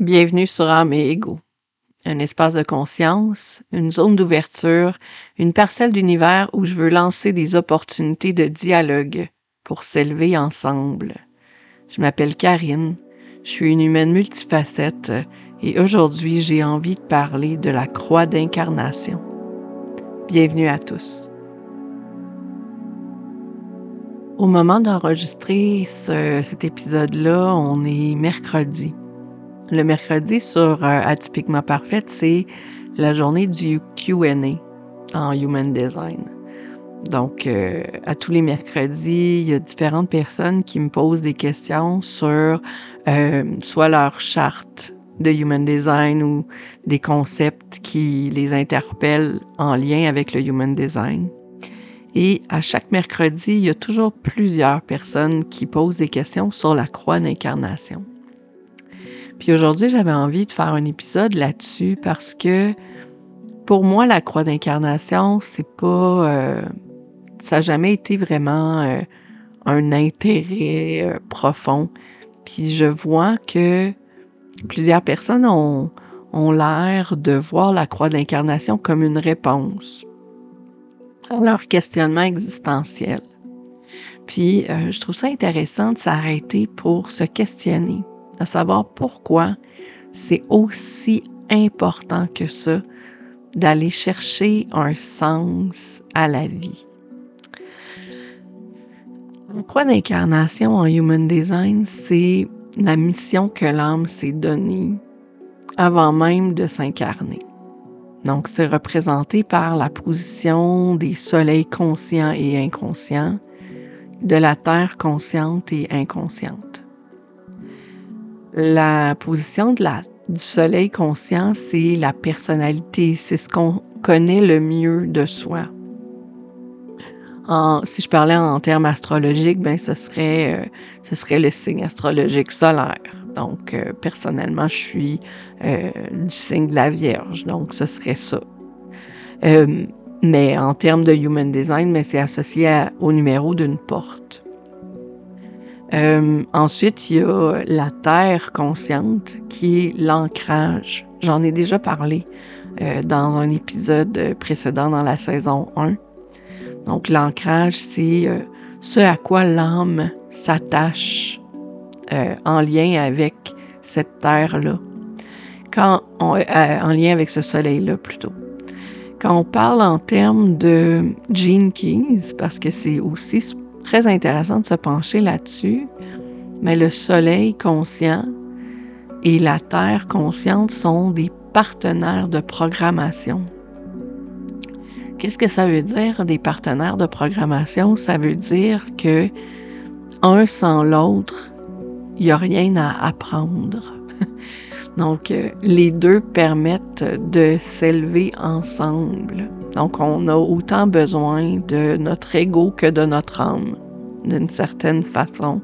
Bienvenue sur Âme et Ego, un espace de conscience, une zone d'ouverture, une parcelle d'univers où je veux lancer des opportunités de dialogue pour s'élever ensemble. Je m'appelle Karine, je suis une humaine multifacette et aujourd'hui j'ai envie de parler de la croix d'incarnation. Bienvenue à tous. Au moment d'enregistrer cet épisode-là, on est mercredi. Le mercredi sur euh, Atypiquement Parfaite, c'est la journée du QA en Human Design. Donc, euh, à tous les mercredis, il y a différentes personnes qui me posent des questions sur euh, soit leur charte de Human Design ou des concepts qui les interpellent en lien avec le Human Design. Et à chaque mercredi, il y a toujours plusieurs personnes qui posent des questions sur la croix d'incarnation. Puis aujourd'hui, j'avais envie de faire un épisode là-dessus parce que pour moi, la croix d'incarnation, c'est pas. Euh, ça n'a jamais été vraiment euh, un intérêt euh, profond. Puis je vois que plusieurs personnes ont, ont l'air de voir la croix d'incarnation comme une réponse à leur questionnement existentiel. Puis je trouve ça intéressant de s'arrêter pour se questionner à savoir pourquoi c'est aussi important que ça d'aller chercher un sens à la vie. D'incarnation en Human Design, c'est la mission que l'âme s'est donnée avant même de s'incarner. Donc, c'est représenté par la position des soleils conscients et inconscients, de la terre consciente et inconsciente. La position de la, du soleil conscient, c'est la personnalité, c'est ce qu'on connaît le mieux de soi. En, si je parlais en termes astrologiques, ben ce serait euh, ce serait le signe astrologique solaire. Donc euh, personnellement, je suis euh, du signe de la Vierge, donc ce serait ça. mais en termes de human design, mais c'est associé au numéro d'une porte. Euh, ensuite, il y a la terre consciente qui est l'ancrage. J'en ai déjà parlé euh, dans un épisode précédent dans la saison 1. Donc, l'ancrage, c'est euh, ce à quoi l'âme s'attache en lien avec cette terre-là. En lien avec ce soleil-là plutôt. Quand on parle en termes de Gene Keys, parce que c'est aussi très intéressant de se pencher là-dessus, mais le soleil conscient et la Terre consciente sont des partenaires de programmation. Qu'est-ce que ça veut dire des partenaires de programmation? Ça veut dire que un sans l'autre, il n'y a rien à apprendre. Donc, euh, les deux permettent de s'élever ensemble. Donc, on a autant besoin de notre ego que de notre âme, d'une certaine façon.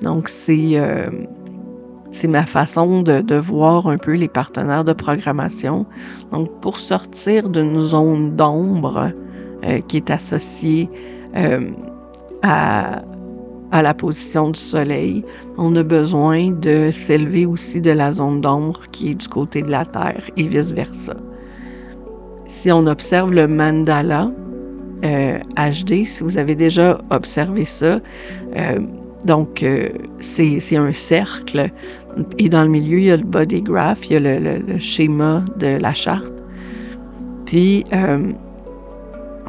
Donc, c'est euh, ma façon de, voir un peu les partenaires de programmation. Donc, pour sortir d'une zone d'ombre euh, qui est associée à, à la position du soleil, on a besoin de s'élever aussi de la zone d'ombre qui est du côté de la Terre et vice-versa. Si on observe le mandala euh, HD, si vous avez déjà observé ça, euh, donc euh, c'est un cercle et dans le milieu, il y a le body graph, il y a le, schéma de la charte. Puis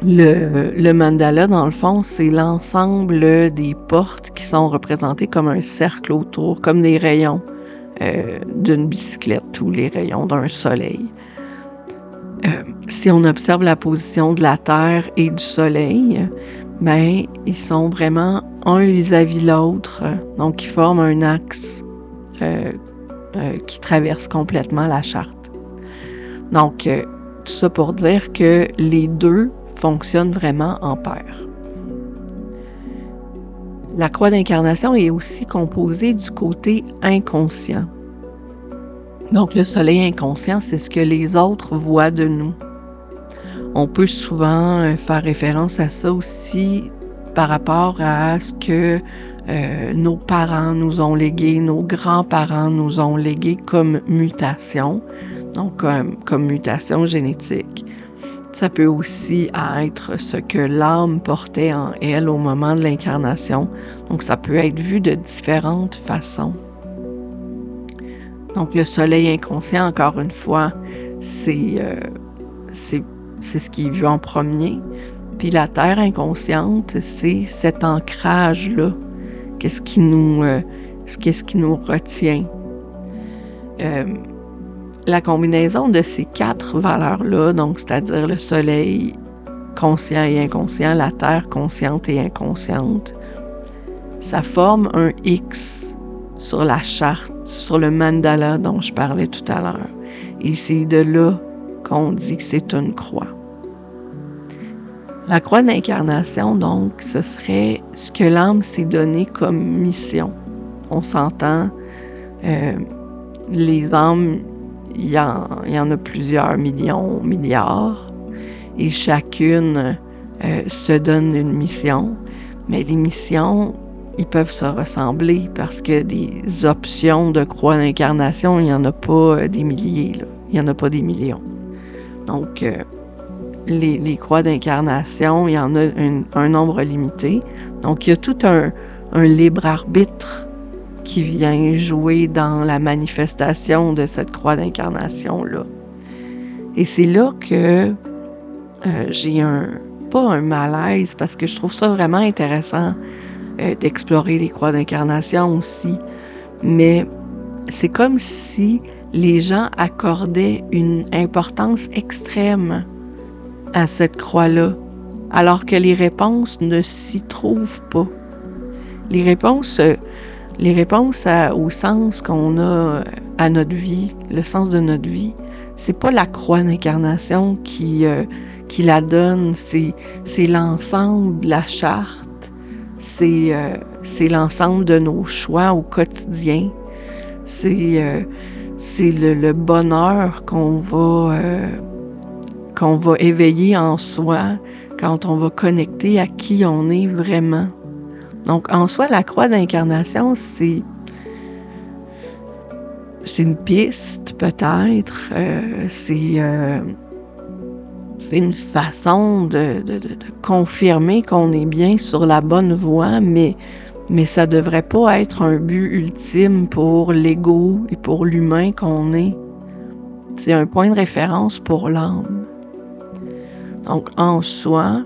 le, le, mandala, dans le fond, c'est l'ensemble des portes qui sont représentées comme un cercle autour, comme les rayons euh, d'une bicyclette ou les rayons d'un soleil. Euh, si on observe la position de la Terre et du Soleil, ben, ils sont vraiment un vis-à-vis l'autre, donc ils forment un axe euh, qui traverse complètement la charte. Donc, tout ça pour dire que les deux fonctionne vraiment en paire. La croix d'incarnation est aussi composée du côté inconscient. Donc le soleil inconscient, c'est ce que les autres voient de nous. On peut souvent euh, faire référence à ça aussi par rapport à ce que euh, nos parents nous ont légué, nos grands-parents nous ont légué comme mutation, donc comme, comme mutation génétique. Ça peut aussi être ce que l'âme portait en elle au moment de l'incarnation. Donc ça peut être vu de différentes façons. Donc le soleil inconscient, encore une fois, c'est euh, ce qui est en premier. Puis la terre inconsciente, c'est cet ancrage-là. Qu'est-ce qui nous, euh, qu'est-ce qui nous retient? Euh, la combinaison de ces quatre valeurs-là, donc c'est-à-dire le soleil conscient et inconscient, la terre consciente et inconsciente, ça forme un X sur la charte, sur le mandala dont je parlais tout à l'heure. Et c'est de là qu'on dit que c'est une croix. La croix d'incarnation, donc, ce serait ce que l'âme s'est donné comme mission. On s'entend, euh, les âmes, il y, en, a plusieurs millions, milliards, et chacune euh, se donne une mission, mais les missions, ils peuvent se ressembler parce que des options de croix d'incarnation, il n'y en a pas euh, des milliers, il n'y en a pas des millions. Donc, les, croix d'incarnation, il y en a un, nombre limité. Donc, il y a tout un, libre arbitre qui vient jouer dans la manifestation de cette croix d'incarnation-là. Et c'est là que euh, j'ai un, pas un malaise, parce que je trouve ça vraiment intéressant euh, d'explorer les croix d'incarnation aussi, mais c'est comme si les gens accordaient une importance extrême à cette croix-là, alors que les réponses ne s'y trouvent pas. Les réponses, euh, les réponses au sens qu'on a à notre vie, le sens de notre vie, c'est pas la croix d'incarnation qui, euh, qui la donne, c'est, l'ensemble la charte, c'est, euh, l'ensemble de nos choix au quotidien, c'est, c'est le, bonheur qu'on va qu'on va éveiller en soi quand on va connecter à qui on est vraiment. Donc, en soi, la croix d'incarnation, c'est c'est une piste peut-être, euh, c'est euh, c'est une façon de, confirmer qu'on est bien sur la bonne voie, mais mais ça devrait pas être un but ultime pour l'ego et pour l'humain qu'on est. C'est un point de référence pour l'âme. Donc, en soi,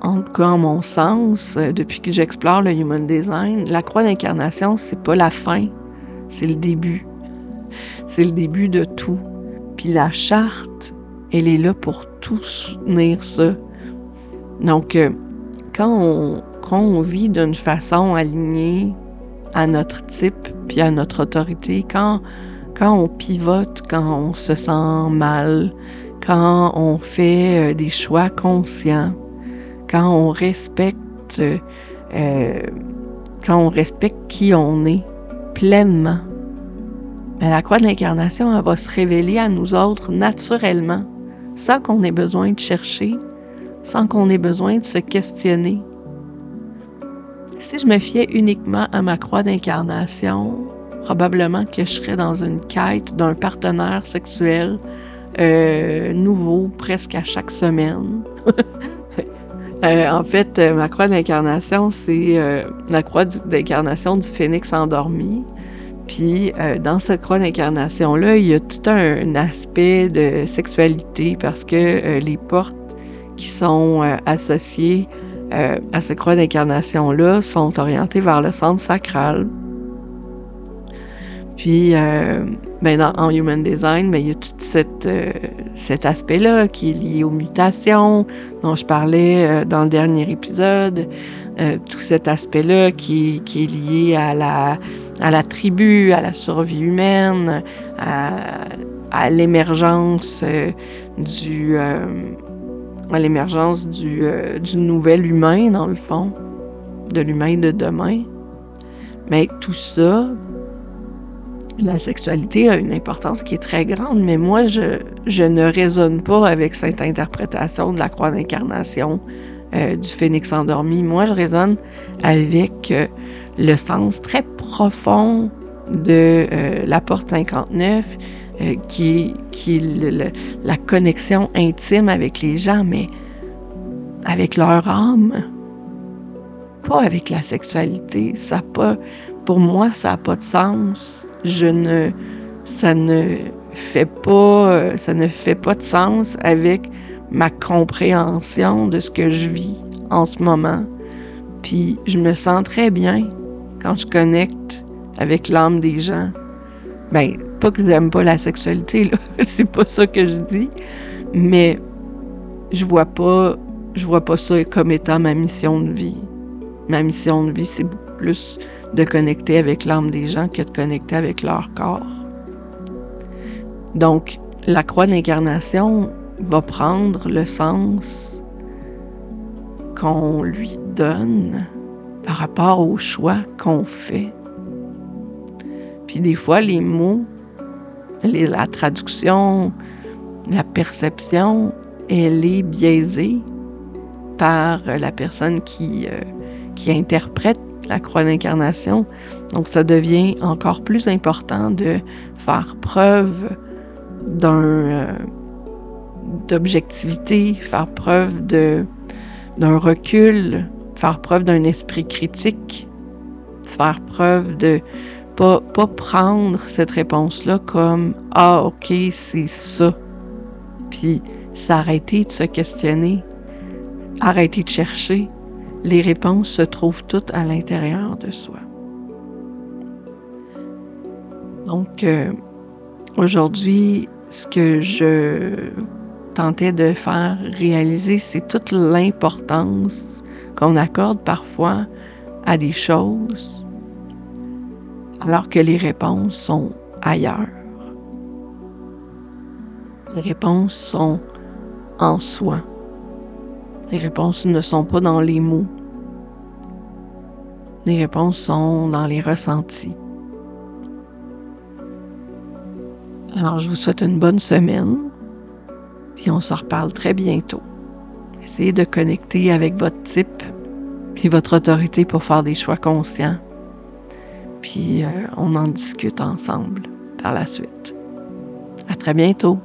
en tout cas, en mon sens, euh, depuis que j'explore le human design, la croix d'incarnation, c'est pas la fin, c'est le début. C'est le début de tout. Puis la charte, elle est là pour tout soutenir ça. Donc, euh, quand on, vit d'une façon alignée à notre type puis à notre autorité, quand, quand on pivote, quand on se sent mal, quand on fait euh, des choix conscients, quand on respecte, euh, quand on respecte qui on est pleinement. Mais la croix de l'incarnation, va se révéler à nous autres naturellement, sans qu'on ait besoin de chercher, sans qu'on ait besoin de se questionner. Si je me fiais uniquement à ma croix d'incarnation, probablement que je serais dans une quête d'un partenaire sexuel euh, nouveau presque à chaque semaine. Euh, en fait, euh, ma croix d'incarnation, c'est la croix d'incarnation du phénix endormi. Puis dans cette croix d'incarnation-là, il y a tout un, aspect de sexualité parce que les portes qui sont associées à cette croix d'incarnation-là sont orientées vers le centre sacral. Puis, euh, ben en Human Design, ben, il y a tout euh, cet aspect-là qui est lié aux mutations dont je parlais euh, dans le dernier épisode. tout cet aspect-là qui, est lié à la, à la tribu, à la survie humaine, à, à l'émergence du à l'émergence du, nouvel humain, dans le fond, de l'humain de demain. Mais tout ça, la sexualité a une importance qui est très grande, mais moi, je, je ne raisonne pas avec cette interprétation de la croix d'incarnation euh, du phénix endormi. Moi, je résonne avec euh, le sens très profond de euh, la porte 59, qui, qui est la connexion intime avec les gens, mais avec leur âme, pas avec la sexualité. Ça pas, pour moi, ça n'a pas de sens. Je ne, ça ne fait pas, ça ne fait pas de sens avec ma compréhension de ce que je vis en ce moment. Puis je me sens très bien quand je connecte avec l'âme des gens. Ben, pas que j'aime pas la sexualité, là, c'est pas ça que je dis, mais je vois pas, je vois pas ça comme étant ma mission de vie. Ma mission de vie, c'est beaucoup plus de connecter avec l'âme des gens que de connecter avec leur corps. Donc, la croix d'incarnation, va prendre le sens qu'on lui donne par rapport au choix qu'on fait. Puis des fois, les mots, la traduction, la perception, elle est biaisée par la personne qui, euh, qui interprète la croix d'incarnation. Donc ça devient encore plus important de faire preuve d'un... Euh, d'objectivité, faire preuve de, d'un recul, faire preuve d'un esprit critique, faire preuve de pas, pas prendre cette réponse-là comme Ah, ok, c'est ça. Puis s'arrêter de se questionner, arrêter de chercher. Les réponses se trouvent toutes à l'intérieur de soi. Donc, euh, aujourd'hui, ce que je tentais de faire réaliser, c'est toute l'importance qu'on accorde parfois à des choses, alors que les réponses sont ailleurs. Les réponses sont en soi. Les réponses ne sont pas dans les mots. Les réponses sont dans les ressentis. Alors, je vous souhaite une bonne semaine. Puis on se reparle très bientôt. Essayez de connecter avec votre type puis votre autorité pour faire des choix conscients. Puis euh, on en discute ensemble par la suite. À très bientôt.